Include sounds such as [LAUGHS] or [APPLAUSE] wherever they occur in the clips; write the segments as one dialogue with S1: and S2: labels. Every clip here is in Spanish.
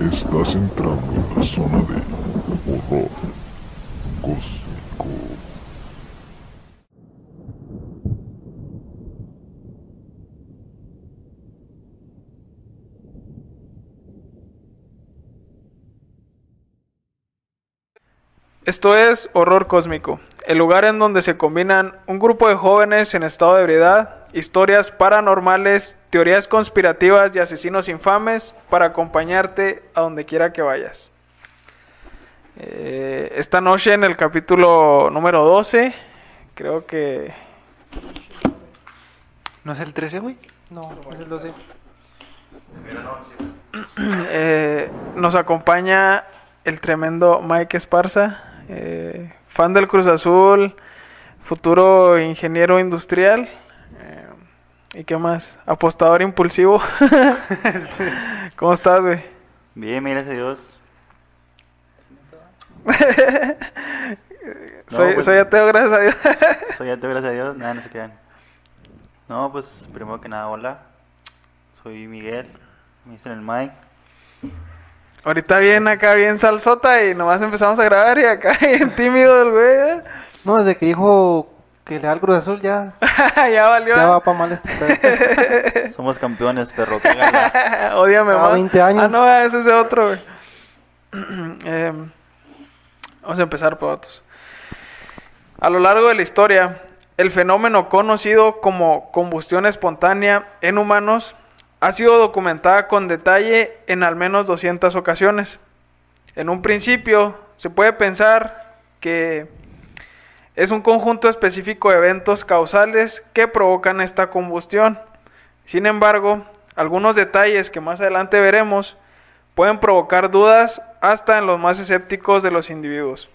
S1: Estás entrando en la zona de horror cósmico.
S2: Esto es Horror Cósmico, el lugar en donde se combinan un grupo de jóvenes en estado de ebriedad, historias paranormales, teorías conspirativas y asesinos infames para acompañarte a donde quiera que vayas. Eh, esta noche en el capítulo número 12, creo que...
S3: ¿No es el 13, güey? No, es el 12. [CLEARS THROAT]
S2: eh, nos acompaña el tremendo Mike Esparza, eh, fan del Cruz Azul, futuro ingeniero industrial. ¿Y qué más? Apostador impulsivo. [LAUGHS] ¿Cómo estás, güey?
S4: Bien, gracias a Dios. [LAUGHS]
S2: soy,
S4: pues-
S2: soy ateo, gracias a Dios. [LAUGHS]
S4: Soy ateo, gracias a Dios. Nada, no se crean. No, pues primero que nada, hola. Soy Miguel. Me dicen el Mike.
S2: Ahorita bien acá, bien salsota y nomás empezamos a grabar y acá bien tímido el güey. ¿eh?
S3: No, desde que dijo que le da el Cruz Azul ya, [LAUGHS]
S2: ya valió.
S3: ya va para mal este pedo. [LAUGHS]
S4: Somos campeones, perro. [LAUGHS]
S3: Cada
S2: más.
S3: 20 años.
S2: Ah, no, ese es de otro, güey. [CLEARS THROAT] Em, vamos a empezar, otros. A lo largo de la historia, el fenómeno conocido como combustión espontánea en humanos ha sido documentada con detalle en al menos 200 ocasiones. En un principio, se puede pensar que es un conjunto específico de eventos causales que provocan esta combustión. Sin embargo, algunos detalles que más adelante veremos pueden provocar dudas hasta en los más escépticos de los individuos.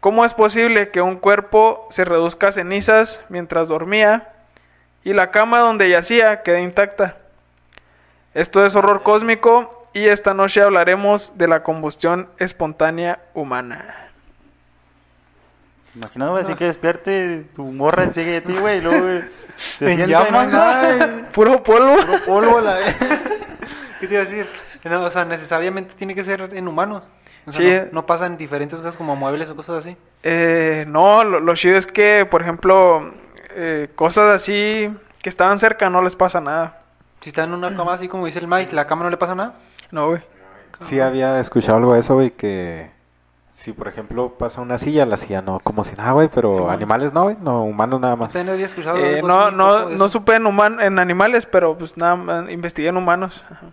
S2: ¿Cómo es posible que un cuerpo se reduzca a cenizas mientras dormía y la cama donde yacía quede intacta? Esto es horror cósmico y esta noche hablaremos de la combustión espontánea humana.
S4: Imagínate, güey, así que despierte tu morra sigue de ti, güey. Y luego, güey, [LAUGHS] te no
S3: llamas,
S4: hay [LAUGHS] nada.
S2: Puro polvo.
S3: polvo la [LAUGHS] ¿Qué te iba a decir? No, o sea, necesariamente tiene que ser en humanos. O sea,
S2: Sí.
S3: no, no pasa en diferentes cosas como muebles o cosas así.
S2: Eh, no, lo, lo chido es que, por ejemplo, eh, cosas así que estaban cerca no les pasa nada.
S3: Si está en una cama así como dice el Mike, la cama no le pasa nada.
S2: No, güey.
S5: Sí, había escuchado algo de eso, güey, que si por ejemplo pasa una silla, la silla no, como si nada, güey, pero animales no, güey, no, humanos nada más.
S3: Usted no había escuchado
S2: Eh,
S3: algo
S2: no,
S3: así,
S2: no, supe en, human- en animales, pero pues nada, más investigué en humanos. Ajá.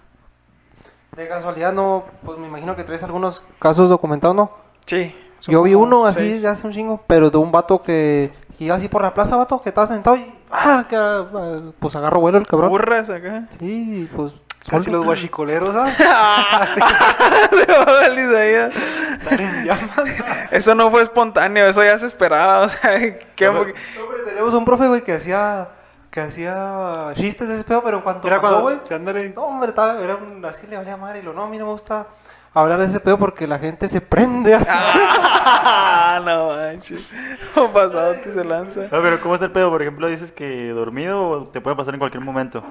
S3: De casualidad no, pues me imagino que traes algunos casos documentados, ¿no?
S2: Sí.
S3: Yo vi uno así
S2: seis.
S3: hace un chingo, pero de un vato que iba así por la plaza, vato, que estaba sentado y ¡ah! que, ah, pues agarró vuelo el cabrón.
S2: Burras acá.
S3: Sí, pues
S6: Casi los [LAUGHS] guachicoleros, [LAUGHS] ¿sabes?
S2: Se va el Isaías.
S6: Estar en llamas.
S2: Eso no fue espontáneo, eso ya se esperaba. O sea, ¿qué-
S3: Hombre, tenemos un profe, güey, que hacía que hacía chistes de ese pedo, pero en cuanto
S6: Era
S3: pasó,
S6: cuando...
S3: güey, no, hombre, estaba, era un, así le valía madre y lo no, a mí no me gusta hablar de ese pedo porque la gente se prende.
S2: Ah, [LAUGHS] no manches. Un pasado te se lanza.
S4: No, pero ¿cómo está el pedo? Por ejemplo, dices que dormido o te puede pasar en cualquier momento.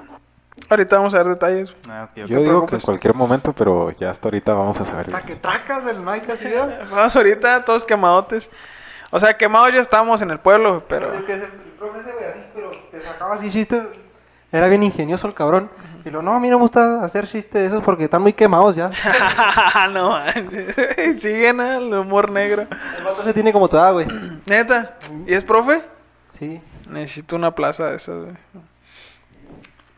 S2: Ahorita vamos a ver detalles.
S4: Ah.
S5: Yo digo que en cualquier momento, pero ya hasta ahorita vamos a saber.
S6: Que tracas del Mike así. [LAUGHS]
S2: Vamos ahorita todos quemadotes. O sea, quemados ya estamos en el pueblo, pero...
S3: El profe ese, güey, así, pero te sacaba así chistes. Era bien ingenioso el cabrón. Y lo, no, a mí no me gusta hacer chistes de esos porque están muy quemados ya. [LAUGHS]
S2: no. [LAUGHS] Siguen al humor negro.
S3: El vato se tiene como toda, güey.
S2: Neta. ¿Y es profe?
S3: Sí.
S2: Necesito una plaza de esas, güey.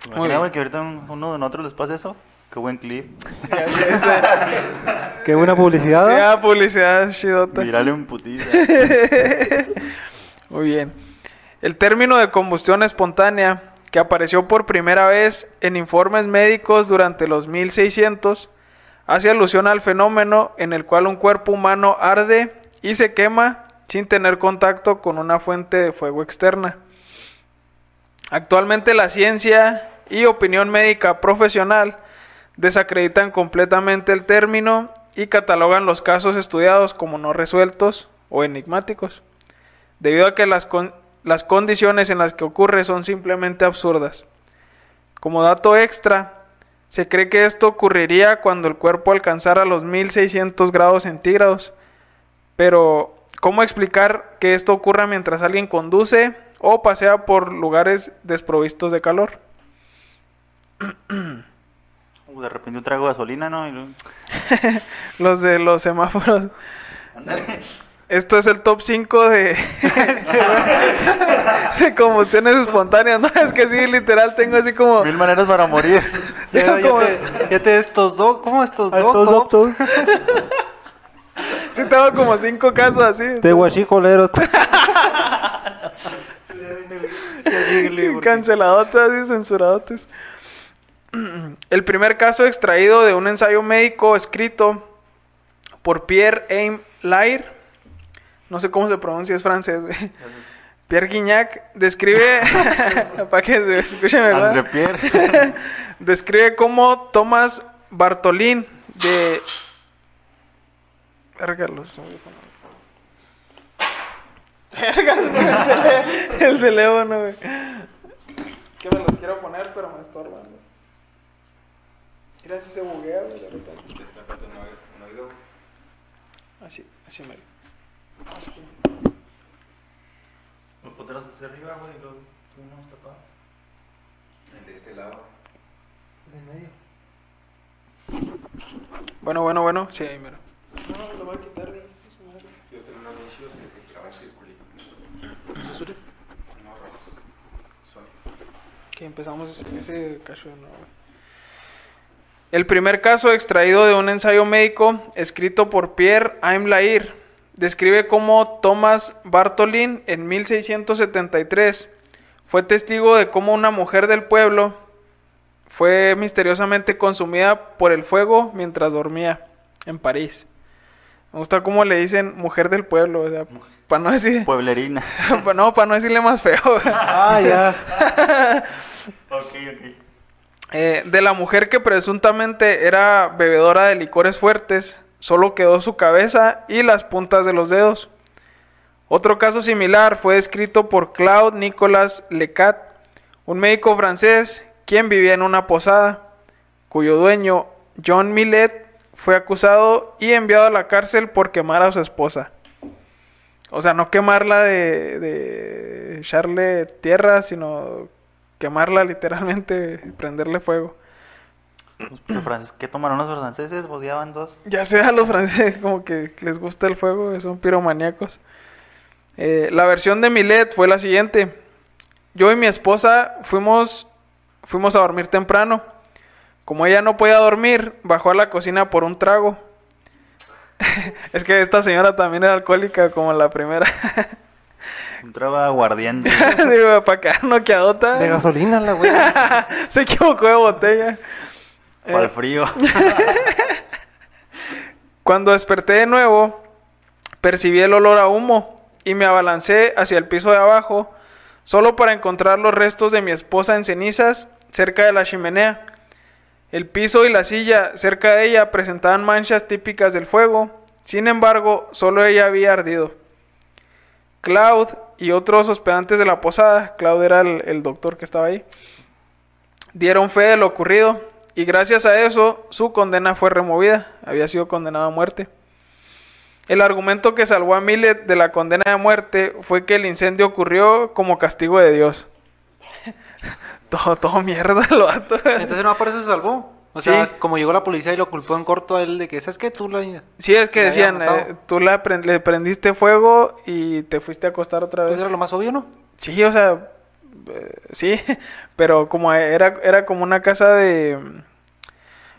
S4: ¿Te
S2: Muy
S4: güey, que ahorita un- uno de nosotros les pase eso? Qué buen clip. [LAUGHS]
S3: Qué buena publicidad.
S2: Sí, ah, publicidad chidota.
S4: Virale un putiza. [LAUGHS]
S2: Muy bien. El término de combustión espontánea, que apareció por primera vez en informes médicos durante los 1600, hace alusión al fenómeno en el cual un cuerpo humano arde y se quema sin tener contacto con una fuente de fuego externa. Actualmente la ciencia y opinión médica profesional desacreditan completamente el término y catalogan los casos estudiados como no resueltos o enigmáticos debido a que las, las condiciones en las que ocurre son simplemente absurdas. Como dato extra, Se cree que esto ocurriría cuando el cuerpo alcanzara los 1600 grados centígrados. Pero, ¿cómo explicar que esto ocurra mientras alguien conduce o pasea por lugares desprovistos de calor?
S4: Uh, de repente un trago de gasolina, ¿no? Y luego- [LAUGHS]
S2: Los de los semáforos. Esto es el top 5 de, [LAUGHS] de combustiones espontáneas. No, es que sí, literal, tengo así como...
S4: Mil maneras para morir. [LAUGHS]
S3: Ya, ya
S2: como-
S3: te, ya te estos dos, ¿cómo estos
S6: A
S3: dos?
S6: estos.
S2: Sí, tengo como cinco casos así.
S3: De guachicoleros.
S2: Canceladotes así, censuradotes. [CLEARS THROAT] El primer caso extraído de un ensayo médico escrito por Pierre Aim Lair, no sé cómo se pronuncia, es francés. güey. [LAUGHS] Pierre Guignac describe, [LAUGHS] para que se escuche mejor,
S4: André Pierre. [LAUGHS]
S2: describe cómo Thomas Bartolín de... Verga, los audífonos. Verga, güey, el tele- el teléfono, güey. Que me los quiero poner, pero me estorban. Mira si se buguea, güey, de repente. Así, así me así.
S4: Los poteros hacia arriba, güey, y los tú no tapados.
S5: El de este lado.
S2: Bueno, bueno, bueno. Sí, ahí mira. No, lo voy a quitar, güey.
S5: Yo tengo unos nichos que se clavan circulito. No rojos. Son.
S2: Que empezamos ese, ese cacho de nuevo. güey. El primer caso extraído de un ensayo médico escrito por Pierre Aimlair describe cómo Thomas Bartolin en 1673 fue testigo de cómo una mujer del pueblo fue misteriosamente consumida por el fuego mientras dormía en París. Me gusta cómo le dicen mujer del pueblo, o sea, para no decir,
S4: Pueblerina. [LAUGHS]
S2: pa- no, para no decirle más feo. güey.
S3: Ah, ya. [LAUGHS]
S4: ok, ok.
S2: Eh, de la mujer que presuntamente era bebedora de licores fuertes, solo quedó su cabeza y las puntas de los dedos. Otro caso similar fue descrito por Claude Nicolas Lecat, un médico francés quien vivía en una posada, cuyo dueño, John Millet, fue acusado y enviado a la cárcel por quemar a su esposa. O sea, no quemarla de, de echarle tierra, sino quemarla literalmente, prenderle fuego.
S4: Los franceses, ¿qué tomaron los franceses? Van dos.
S2: Ya sea los franceses como que les gusta el fuego, son piromaníacos. Eh, la versión de Milet fue la siguiente. Yo y mi esposa fuimos, fuimos a dormir temprano. Como ella no podía dormir, bajó a la cocina por un trago. [LAUGHS] es que esta señora también era alcohólica como la primera. [LAUGHS]
S4: Entraba aguardiente. [LAUGHS]
S2: Digo, para quedar noqueadota.
S3: De gasolina la güey. [LAUGHS]
S2: Se equivocó de botella.
S4: Para el
S2: Eh,
S4: frío. [LAUGHS]
S2: Cuando desperté de nuevo, percibí el olor a humo y me abalancé hacia el piso de abajo, solo para encontrar los restos de mi esposa en cenizas cerca de la chimenea. El piso y la silla cerca de ella presentaban manchas típicas del fuego, sin embargo, solo ella había ardido. Claude y otros hospedantes de la posada, Claude era el, doctor que estaba ahí, dieron fe de lo ocurrido y gracias a eso su condena fue removida, había sido condenado a muerte. El argumento que salvó a Millet de la condena de muerte fue que el incendio ocurrió como castigo de Dios. [LAUGHS] todo, todo mierda el vato.
S3: Entonces no por salvó. O sea,
S2: Sí.
S3: como llegó la policía y lo culpó en corto a él de que, ¿sabes qué? Tú lo...
S2: Sí, es que decían, eh, tú la pre- le prendiste fuego y te fuiste a acostar otra vez.
S3: Pues era lo más obvio, ¿no?
S2: Sí, o sea, eh, sí, [LAUGHS] pero como era, era como una casa de...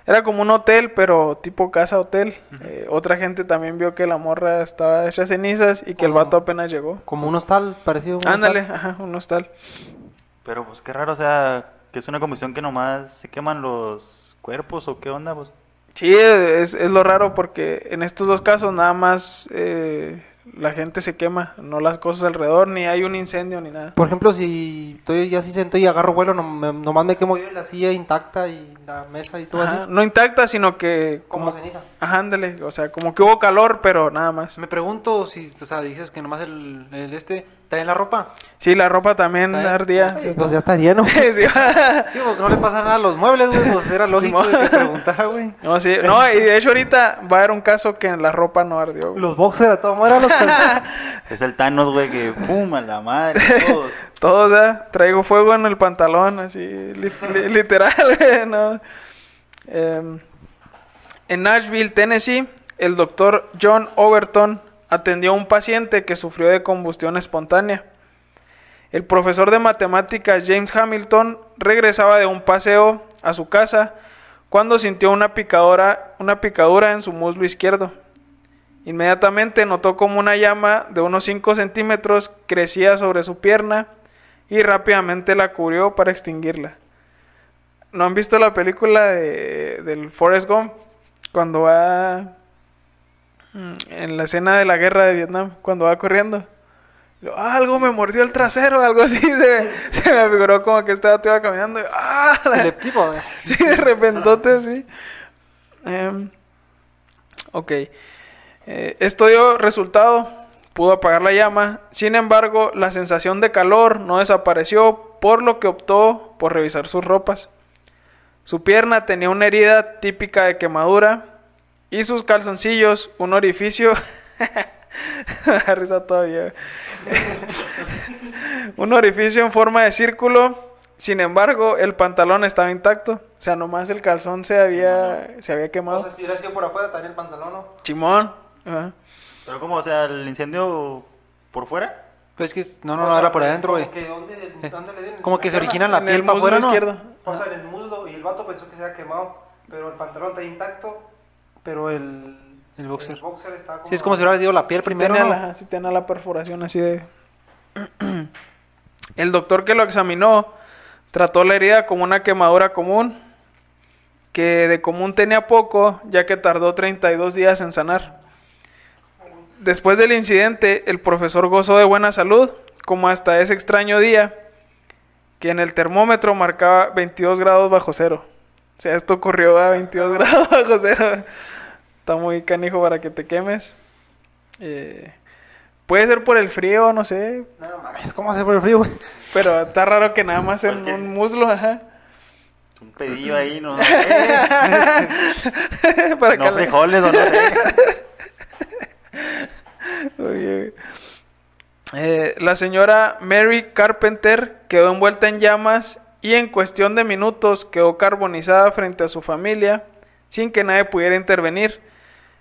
S2: Era como un hotel, pero tipo casa hotel. Eh, otra gente también vio que la morra estaba hecha cenizas y que el vato apenas llegó.
S3: Como un hostal, parecido a un
S2: Ándale,
S3: hostal.
S2: ajá, un hostal.
S4: Pero pues qué raro, o sea, que es una combustión que nomás se queman los cuerpos o qué onda, pues.
S2: Sí, es, es lo raro porque en estos dos casos nada más eh, la gente se quema, no las cosas alrededor, ni hay un incendio ni nada.
S3: Por ejemplo, si estoy así sentado y agarro vuelo, no, me- nomás me quemo yo y la silla intacta y la mesa y todo
S2: Ajá,
S3: así.
S2: No intacta, sino que
S3: Como
S2: como...
S3: ceniza.
S2: Ajá, ándale, o sea, como que hubo calor, pero nada más.
S3: Me pregunto si, o sea, dices que nomás el, el este, ¿está en la ropa?
S2: Sí, la ropa también
S3: ¿Está
S2: ardía.
S3: Sí, Pues ya estaría, ¿no? [LAUGHS]
S2: Sí.
S3: Sí, porque no le pasa nada a los muebles, güey. Pues era lógico
S2: Simón.
S3: de que preguntara, güey. [LAUGHS]
S2: No, sí, no, y de hecho ahorita va a haber un caso que la ropa no ardió. güey.
S3: Los boxers a todo modo eran los. [LAUGHS]
S4: Es el Thanos, güey, que pum, a la madre, todos.
S2: Todos, ¿eh? Traigo fuego en el pantalón, así, li- li- literal, güey, ¿no? Em, en Nashville, Tennessee, el doctor John Overton atendió a un paciente que sufrió de combustión espontánea. El profesor de matemáticas James Hamilton regresaba de un paseo a su casa cuando sintió una picadura, una picadura en su muslo izquierdo. Inmediatamente notó como una llama de unos 5 centímetros crecía sobre su pierna y rápidamente la cubrió para extinguirla. ¿No han visto la película de, del Forrest Gump? Cuando va en la escena de la guerra de Vietnam, cuando va corriendo. "Ah, algo me mordió el trasero, algo así. [LAUGHS] Se, se me figuró como que estaba iba caminando. y, ¡Ah! la-. [LAUGHS] Sí, de repentote así. Em, ok. Eh, esto dio resultado. Pudo apagar la llama. Sin embargo, la sensación de calor no desapareció, por lo que optó por revisar sus ropas. Su pierna tenía una herida típica de quemadura y sus calzoncillos un orificio. [LAUGHS] Me da risa todavía. [LAUGHS] un orificio en forma de círculo. Sin embargo, el pantalón estaba intacto. O sea, nomás el calzón se había, se había
S3: O
S2: quemado.
S3: sea, si hubiera sido por afuera, estaría el pantalón, ¿no?
S2: Simón. Ajá.
S4: Pero como, o sea, el incendio por fuera.
S3: Pues es que no, no,
S6: O
S3: no,
S6: sea,
S3: era por adentro, güey.
S6: Como que, ¿dónde, dónde le dieron?
S3: Como que se origina la
S2: En
S3: piel
S2: el
S3: para
S2: muslo
S3: afuera, ¿no?
S2: izquierdo.
S6: O sea, en el muslo y el vato pensó que se había quemado, pero el pantalón está intacto,
S3: Pero el, el boxer.
S6: el boxer está como...
S3: Sí, es como si hubiera ido la piel
S2: Sí
S3: primero,
S2: tenía,
S3: ¿no?
S2: la, sí tenía la perforación así de... [CLEARS THROAT] El doctor que lo examinó trató la herida como una quemadura común, que de común tenía poco, ya que tardó 32 días en sanar. Después del incidente, el profesor gozó de buena salud, como hasta ese extraño día, que en el termómetro marcaba 22 grados bajo cero. O sea, esto ocurrió a 22 grados [LAUGHS] bajo cero. Está muy canijo para que te quemes. Eh, puede ser por el frío, no sé.
S3: No mames, ¿cómo hacer por el frío, güey?
S2: Pero está raro que nada más [LAUGHS] en un muslo, ajá.
S4: Un pedillo ahí, no sé. [LAUGHS]
S2: para
S4: no frijoles o no sé.
S2: Oye, eh, la señora Mary Carpenter quedó envuelta en llamas y en cuestión de minutos quedó carbonizada frente a su familia sin que nadie pudiera intervenir.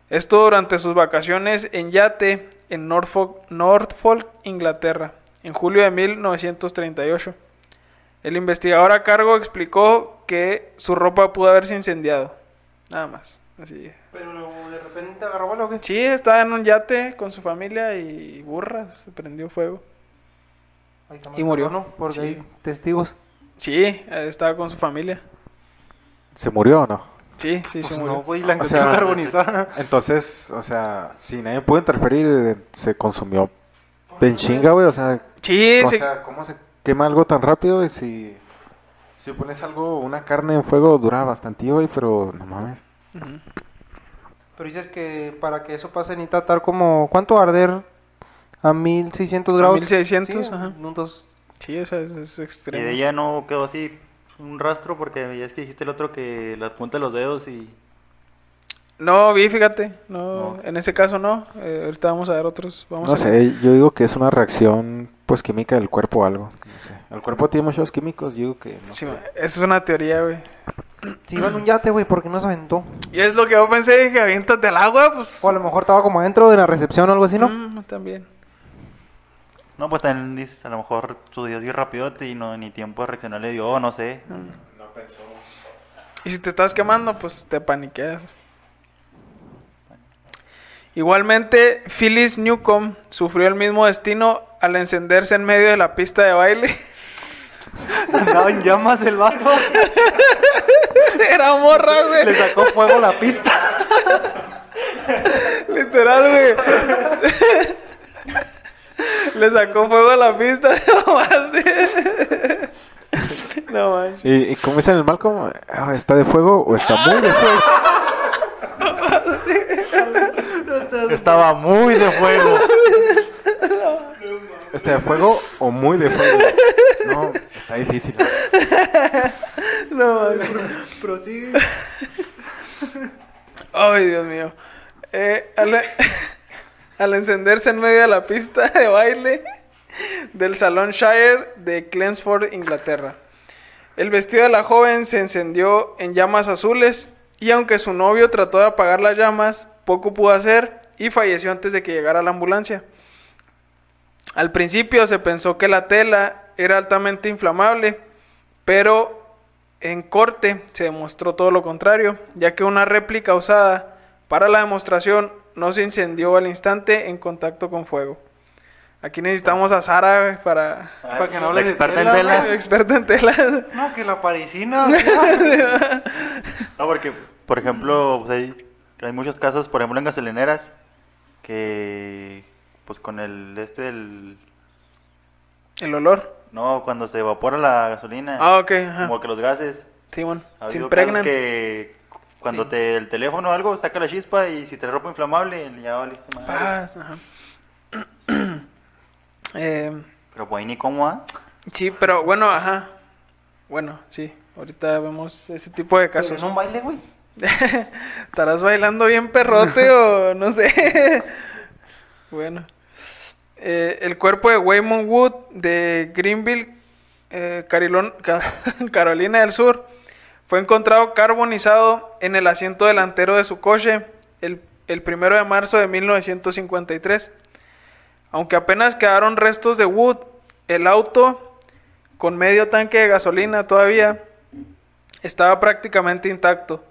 S2: Esto durante sus vacaciones en yate en Norfolk, Norfolk, Inglaterra, en julio de 1938. El investigador a cargo explicó que su ropa pudo haberse incendiado. Nada más. Así.
S3: Pero de repente agarró vuelo, ¿o qué?
S2: Sí, estaba en un yate con su familia y burras, se prendió fuego.
S3: Ahí
S2: Y murió.
S3: cabrón, ¿no? Porque
S2: Sí.
S3: hay testigos.
S2: Sí, estaba con su familia.
S5: ¿Se murió o no?
S2: Sí, sí, se
S3: Pues
S2: murió.
S3: no, güey, la
S5: O sea,
S3: carbonizada.
S5: Entonces, o sea, si nadie pudo interferir, eh, se consumió en chinga, güey. O sea,
S2: Sí,
S5: o
S2: se-
S5: sea, ¿cómo se quema algo tan rápido? güey? Si, si pones algo, una carne en fuego, dura bastante, güey, pero no mames.
S3: Pero dices que para que eso pase necesita estar como... ¿Cuánto arder? A 1600 grados.
S2: 1600,
S3: Sí,
S2: ajá.
S3: un dos-
S2: sí, o sea, es, es
S4: Y
S2: extremo.
S4: de ella no quedó así un rastro porque ya es que dijiste el otro que la punta de los dedos y...
S2: No, vi, fíjate. No,
S4: No.
S2: en ese caso no. Eh, ahorita vamos a ver otros. Vamos
S5: No
S2: a ver.
S5: sé, yo digo que es una reacción, pues, química del cuerpo o algo. No sé. El cuerpo tiene muchos químicos, yo digo que... No
S2: Sí, esa es una teoría, güey.
S3: Si iba en un yate, güey, ¿por qué no se aventó?
S2: Y es lo que yo pensé, dije, aviéntate al agua, pues.
S3: O a lo mejor estaba como adentro de la recepción o algo así, ¿no?
S2: Mm, también.
S4: No, pues también dices, a lo mejor sucedió así rapidote y no ni tiempo de reaccionar le dio, no sé.
S2: Y si te estás quemando, pues te paniqueas. Igualmente, Phyllis Newcomb sufrió el mismo destino al encenderse en medio de la pista de baile. [LAUGHS]
S3: Andaba en llamas el vato. [LAUGHS]
S2: Era morra,
S3: Le
S2: güey.
S3: sacó fuego la pista. [LAUGHS]
S2: Literal, güey. Le sacó fuego a la pista. [LAUGHS] nomás. no manches.
S5: ¿Y, y cómo es en el Malcolm? Ah, ¿Está de fuego o está muy de fuego?
S4: Estaba muy de fuego.
S5: ¿Está de fuego o muy de fuego? No, está difícil.
S2: No manches.
S3: Prosigue.
S2: Ay, Dios mío. Eh, al encenderse en medio de la pista de baile del Salón Shire de Chelmsford, Inglaterra. El vestido de la joven se encendió en llamas azules y aunque su novio trató de apagar las llamas, poco pudo hacer y falleció antes de que llegara la ambulancia. Al principio se pensó que la tela era altamente inflamable, pero en corte se demostró todo lo contrario, ya que una réplica usada para la demostración no se incendió al instante en contacto con fuego. Aquí necesitamos a Sara para
S3: Para que no
S4: La experta en
S3: tela,
S4: tela.
S3: güey.
S2: experta en telas.
S3: No, que la parisina. [LAUGHS]
S4: No, porque, por ejemplo, pues hay, hay muchos casos, por ejemplo, en gasolineras, que, pues con el, este, el,
S2: El olor.
S4: no, cuando se evapora la gasolina,
S2: Ah, ok. Ajá.
S4: como que los gases,
S2: Simón.
S4: ha
S2: Se impregnan.
S4: que cuando te, el teléfono o algo saca la chispa y si te ropa inflamable, ya valiste madre.
S2: Ah, ajá. Eh, [CLEARS THROAT]
S4: Pero pues ahí ni cómo, ¿ah?
S2: sí, pero bueno, ajá. Bueno, sí. Ahorita vemos ese tipo de casos.
S3: un baile, güey. [LAUGHS]
S2: ¿Estarás bailando bien perrote o [LAUGHS] no sé? [LAUGHS] bueno. Eh, el cuerpo de Waymond Wood de Greenville, eh, Carolina del Sur, fue encontrado carbonizado en el asiento delantero de su coche el, el primero de marzo de 1953. Aunque apenas quedaron restos de Wood, el auto, con medio tanque de gasolina todavía, estaba prácticamente intacto.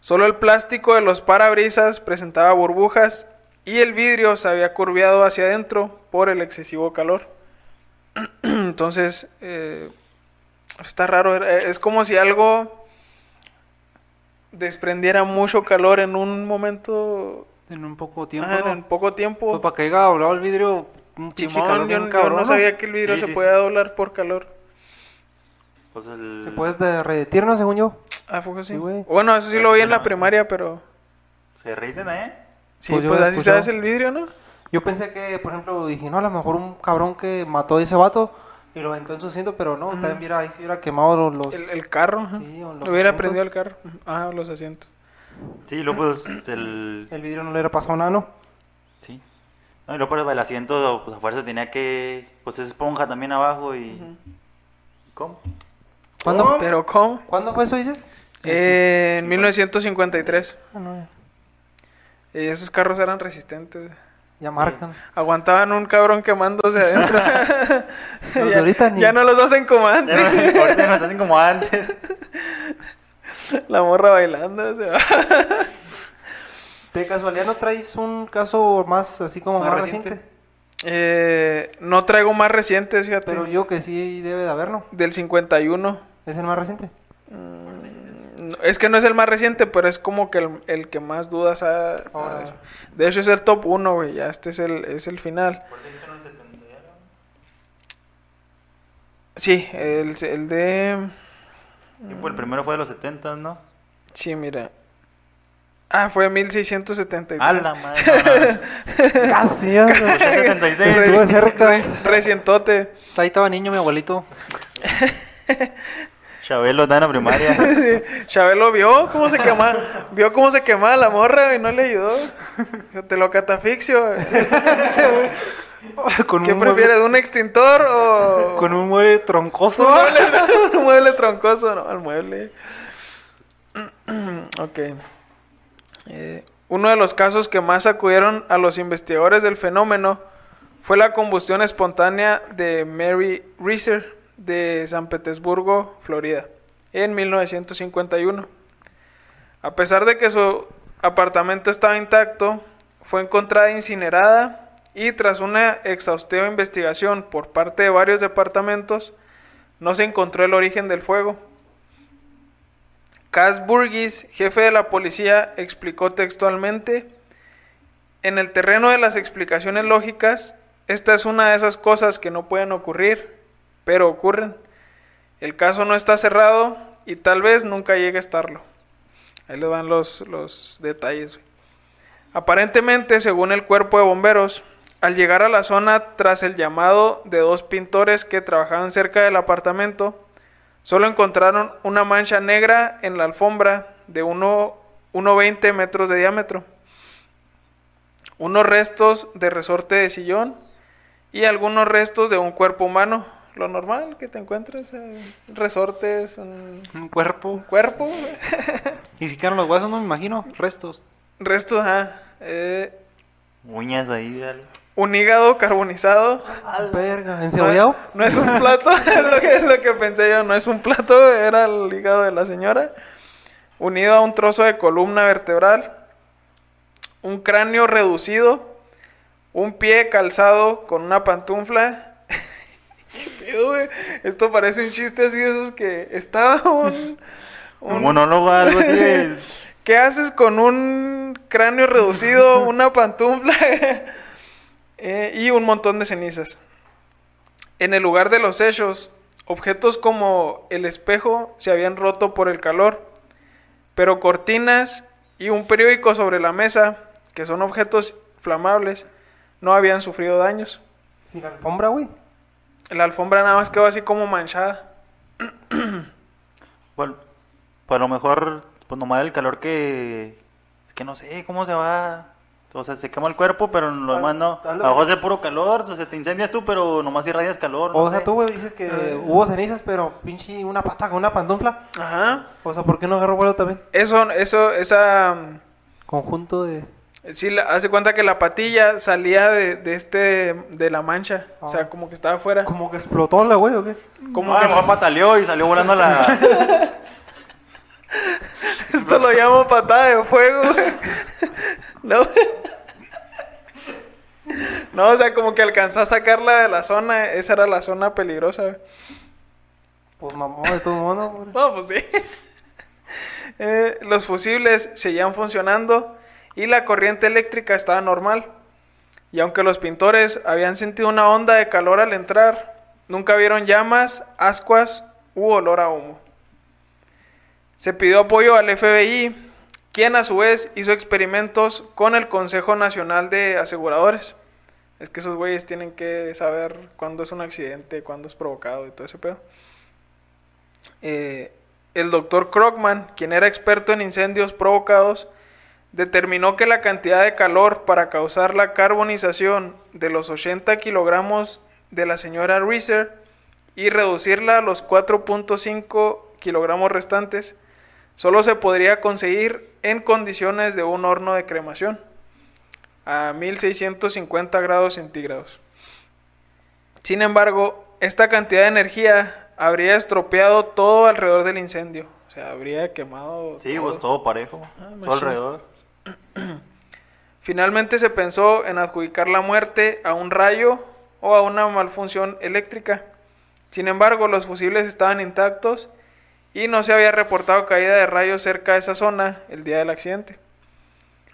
S2: Solo el plástico de los parabrisas presentaba burbujas y el vidrio se había curviado hacia adentro por el excesivo calor. [CLEARS THROAT] Entonces, eh, está raro. era- Es como si algo desprendiera mucho calor en un momento,
S3: En un poco tiempo.
S2: ajá,
S3: ¿no?
S2: en poco tiempo.
S3: Pues para que haya doblado el vidrio. Un pinche
S2: Simón,
S3: calor
S2: yo,
S3: cabrón,
S2: no sabía que el vidrio
S4: Sí,
S2: se
S4: sí,
S2: podía doblar por calor.
S4: Pues el...
S3: Se puede derretir, ¿no? Según yo.
S2: Ah, fue así.
S3: Sí, güey.
S2: bueno, eso sí lo vi en la primaria, pero...
S4: Se derriten, ¿eh?
S2: Sí,
S3: Pues
S2: pues, así se hace el vidrio, ¿no?
S3: Yo pensé que, por ejemplo, dije, no, a lo mejor un cabrón que mató a ese vato y lo aventó en su asiento, pero no, también mira, ahí sí hubiera quemado los... los-
S2: El, el carro. ajá.
S3: Sí, o los
S2: Hubiera
S3: asientos.
S2: prendido el carro. Ah, los asientos.
S4: Sí, luego pues el...
S3: El vidrio no le hubiera pasado nada, ¿no?
S4: Sí. No, y luego por el asiento, pues a fuerza tenía que... Pues es esponja también abajo y... ¿Cómo?
S3: ¿Cuándo,
S2: Pero ¿cómo?
S3: ¿Cuándo fue eso, dices?
S2: Eh, en 1953.
S3: Ah, no,
S2: esos carros eran resistentes.
S3: Ya marcan.
S2: Aguantaban un cabrón quemándose adentro. [LAUGHS]
S3: Los
S2: ya,
S3: ahorita ni-
S2: ya no los hacen como
S4: Ya
S2: antes.
S4: no- ahorita ya nos hacen como antes. [LAUGHS]
S2: La morra bailando. se va. [LAUGHS]
S3: ¿De casualidad no traes un caso más así como
S4: Más
S3: más,
S4: reciente.
S3: reciente?
S2: Eh, no traigo más recientes, fíjate.
S3: Pero yo que sí debe de haber, ¿no?
S2: Del 51.
S3: ¿Es el más reciente?
S2: No, Es que no es el más reciente, pero es como que el, el que más dudas ha... ha-
S3: Ahora.
S2: de hecho es el top 1, güey. Ya este es el, es el final. Sí, el, el de...
S4: Y pues el primero fue de los 70, ¿no?
S2: Sí, mira. Ah, fue 1673.
S4: A la madre. no, no.
S3: Casi, ya.
S4: 76.
S3: Estuve cerca.
S2: Recientote.
S3: Ahí estaba niño mi abuelito. [LAUGHS]
S4: Chabelo está en la primaria. [LAUGHS]
S2: Chabelo vio cómo se quemaba, vio cómo se quemaba la morra y no le ayudó. Te lo catafixio. [LAUGHS]
S3: con
S2: ¿Qué
S3: un
S2: prefieres, un extintor o
S3: con un mueble troncoso.
S2: un mueble, [LAUGHS] un mueble troncoso? No, el mueble. [CLEARS THROAT] ok. Eh, uno de los casos que más acudieron a los investigadores del fenómeno fue la combustión espontánea de Mary Reeser de San Petersburgo, Florida, en 1951. A pesar de que su apartamento estaba intacto, fue encontrada incinerada y tras una exhaustiva investigación por parte de varios departamentos, no se encontró el origen del fuego. Cas Burgis, jefe de la policía, explicó textualmente, en el terreno de las explicaciones lógicas, esta es una de esas cosas que no pueden ocurrir, pero ocurren. El caso no está cerrado y tal vez nunca llegue a estarlo. Ahí le van los, los detalles. Aparentemente, según el cuerpo de bomberos, al llegar a la zona tras el llamado de dos pintores que trabajaban cerca del apartamento, solo encontraron una mancha negra en la alfombra de uno- 1,20 metros de diámetro, unos restos de resorte de sillón y algunos restos de un cuerpo humano. Lo normal que te encuentres, eh, resortes, un,
S3: Un cuerpo.
S2: un cuerpo, [LAUGHS]
S3: Ni siquiera los huesos, no me imagino. Restos.
S2: restos, ajá, eh,
S4: Uñas ahí, dale.
S2: un hígado carbonizado.
S3: Verga. ¿Encebollado?
S2: No, no es un plato, [LAUGHS] es lo que, es lo que pensé yo, no es un plato, era el hígado de la señora. Unido a un trozo de columna vertebral, un cráneo reducido, un pie calzado con una pantufla. [LAUGHS] ¿Qué pedo, güey? Esto parece un chiste así de esos que estaba un... [LAUGHS]
S4: Un monólogo, algo así de... [LAUGHS]
S2: ¿Qué haces con un cráneo reducido, una pantufla eh, y un montón de cenizas? En el lugar de los hechos, objetos como el espejo se habían roto por el calor, pero cortinas y un periódico sobre la mesa, que son objetos flamables, no habían sufrido daños.
S3: Sin alfombra, güey.
S2: La alfombra nada más quedó así como manchada. [CLEARS THROAT]
S4: Bueno, pues a lo mejor, pues nomás el calor que... Que no sé cómo se va... O sea, se quema el cuerpo, pero lo demás no. A
S3: hazlo-
S4: lo mejor es de puro calor, o sea, te incendias tú, pero nomás irradias calor. no
S3: O sea,
S4: sé.
S3: tú, güey, dices que
S2: Ah.
S3: hubo cenizas, pero pinche una pata con una pantufla.
S2: Ajá.
S3: O sea, ¿por qué no agarró vuelo también?
S2: Eso, eso, esa... mm,
S3: Conjunto de...
S2: Sí, la- hace cuenta que la patilla salía de, de este, de la mancha. O sea,
S3: Ah.
S2: como que estaba afuera.
S3: Como que explotó la, güey, ¿o qué?
S2: Como
S4: Ah, a
S2: que
S4: mejor pataleó y salió volando la... [LAUGHS]
S2: esto lo llamo patada de fuego, güey. [LAUGHS] No. No, o sea, como que alcanzó a sacarla de la zona. Esa era la zona peligrosa, güey.
S3: Pues mamón, de todo modo, güey.
S2: No, pues sí. [LAUGHS] Eh, los fusibles seguían funcionando y la corriente eléctrica estaba normal. Y aunque los pintores habían sentido una onda de calor al entrar, nunca vieron llamas, ascuas u olor a humo. Se pidió apoyo al FBI, quien a su vez hizo experimentos con el Consejo Nacional de Aseguradores. Es que esos güeyes tienen que saber cuándo es un accidente, cuándo es provocado y todo ese pedo. Eh, el doctor Krogman, quien era experto en incendios provocados, determinó que la cantidad de calor para causar la carbonización de los 80 kilogramos de la señora Reeser y reducirla a los 4.5 kilogramos restantes solo se podría conseguir en condiciones de un horno de cremación a 1650 grados centígrados. Sin embargo, esta cantidad de energía habría estropeado todo alrededor del incendio. O sea, habría quemado.
S4: Sí,
S2: todo.
S4: pues todo parejo.
S2: Ah,
S4: todo
S2: machín.
S4: alrededor. [CLEARS THROAT]
S2: Finalmente se pensó en adjudicar la muerte a un rayo o a una malfunción eléctrica. Sin embargo, los fusibles estaban intactos y no se había reportado caída de rayos cerca de esa zona el día del accidente.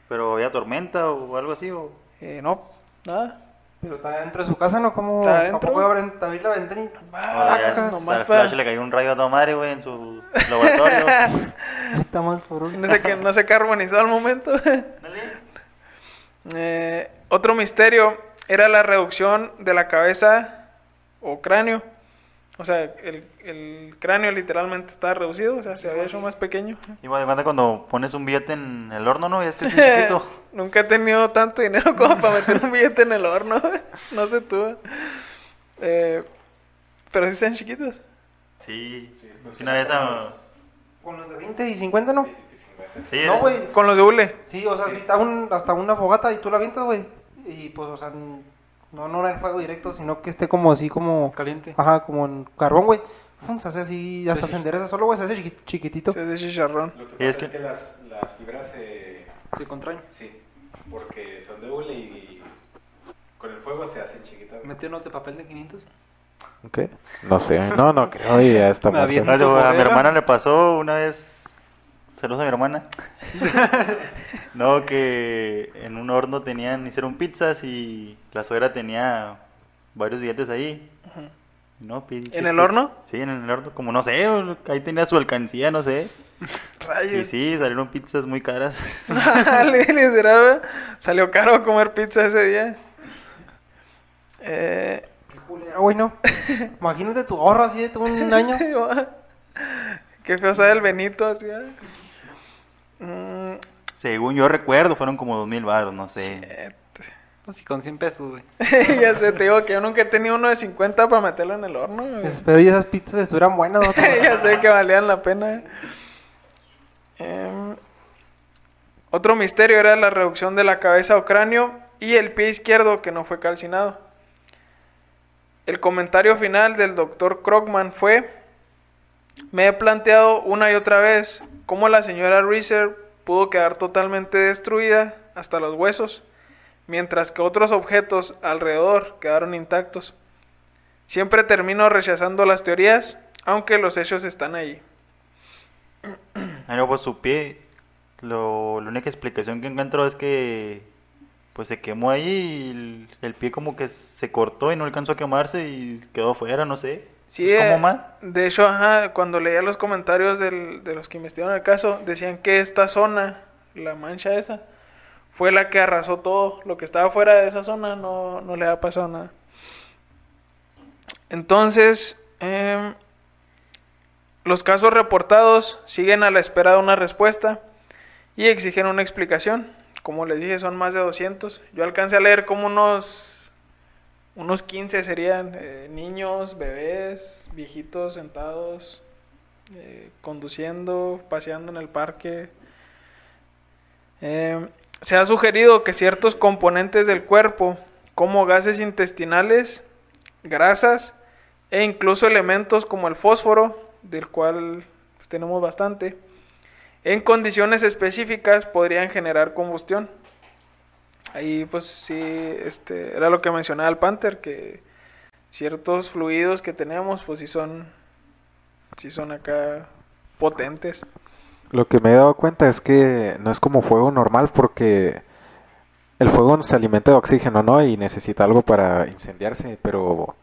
S4: Pero había tormenta o algo así, o...
S2: Eh, no, nada.
S3: Pero está dentro de su casa, ¿no? ¿Cómo?
S2: Está adentro.
S3: ¿A abrir la ventanita?
S2: Ah,
S4: ya,
S2: nomás para-
S4: Flash le cayó un rayo a toda madre, güey, en su laboratorio. [LAUGHS]
S3: Está más cabrón.
S2: No sé que no se carbonizó al momento. [LAUGHS] Eh, otro misterio era la reducción de la cabeza o cráneo. O sea, el, el cráneo literalmente estaba reducido, o sea, se había hecho más pequeño.
S4: Y me cuenta cuando pones un billete en el horno, ¿no? Y es que es [LAUGHS] chiquito.
S2: Nunca he tenido tanto dinero [LAUGHS] como para meter un billete en el horno. [LAUGHS] no sé tú. Eh, pero sí están chiquitos.
S4: Sí. Una vez a...
S3: Con los de 20 y 50, ¿no?
S4: Sí,
S3: No, güey.
S2: Con los de hule.
S3: Sí, o sea, si está un, hasta una fogata y tú la avientas, güey. Y pues, o sea, no, no en fuego directo, sino que esté como así, como.
S6: Caliente.
S3: Ajá, como en carbón, güey. Se hace así, hasta se endereza solo, güey, se hace chiqui- chiquitito.
S2: Se hace chicharrón.
S5: Lo que pasa
S4: es que,
S5: las, las fibras se...
S6: Se contraen.
S5: Sí, porque son de hule y, con el fuego se hacen chiquitas.
S6: Metieron de papel de 500.
S5: ¿Qué? No sé, no, no creo, ya está [LAUGHS]
S4: a mi hermana le pasó una vez, saludos a mi hermana. [LAUGHS] no, que en un horno tenían, hicieron pizzas y la suegra tenía varios billetes ahí. No,
S2: ¿En el horno?
S4: Sí, en el horno, como no sé, ahí tenía su alcancía, no sé. Y sí, salieron pizzas muy caras. [LAUGHS]
S2: Literal. Salió caro comer pizza ese día. Eh,
S3: Qué culero, güey, ¿no? Imagínate tu ahorro así de todo un [LAUGHS] año.
S2: Qué feo sabe el Benito, así. ¿eh? Mm,
S4: Según yo recuerdo, fueron como dos mil baros, no sé.
S3: Pues sí, con 100 pesos, güey. [LAUGHS]
S2: ya sé, te digo que yo nunca he tenido uno de 50 para meterlo en el horno. güey.
S3: Espero y esas pizzas estuvieran buenas, ¿no?
S2: ya sé que valían la pena. Em, otro misterio era la reducción de la cabeza o cráneo y el pie izquierdo que no fue calcinado. El comentario final del doctor Krogman fue, me he planteado una y otra vez cómo la señora Reeser pudo quedar totalmente destruida hasta los huesos, mientras que otros objetos alrededor quedaron intactos. Siempre termino rechazando las teorías, aunque los hechos están ahí.
S4: Ay, no, pues su pie, lo, la única explicación que encuentro es que pues se quemó ahí y el, el pie como que se cortó y no alcanzó a quemarse y quedó fuera, no sé.
S2: Sí,
S4: ¿Es como
S2: eh,
S4: mal?
S2: de hecho, ajá, cuando leía los comentarios del- de los que investigaron el caso, decían que esta zona, la mancha esa, fue la que arrasó todo. Lo que estaba fuera de esa zona no, no le ha pasado nada. Entonces, em, los casos reportados siguen a la espera de una respuesta y exigen una explicación. Como les dije, son más de 200. Yo alcancé a leer como unos, unos 15 serían eh, niños, bebés, viejitos sentados, eh, conduciendo, paseando en el parque. Eh, se ha sugerido que ciertos componentes del cuerpo, como gases intestinales, grasas e incluso elementos como el fósforo, del cual pues, tenemos bastante, en condiciones específicas podrían generar combustión. Ahí pues sí, este, era lo que mencionaba el Panther, que ciertos fluidos que tenemos pues sí son, sí son acá potentes.
S5: Lo que me he dado cuenta es que no es como fuego normal porque el fuego se alimenta de oxígeno, ¿no? Y necesita algo para incendiarse, pero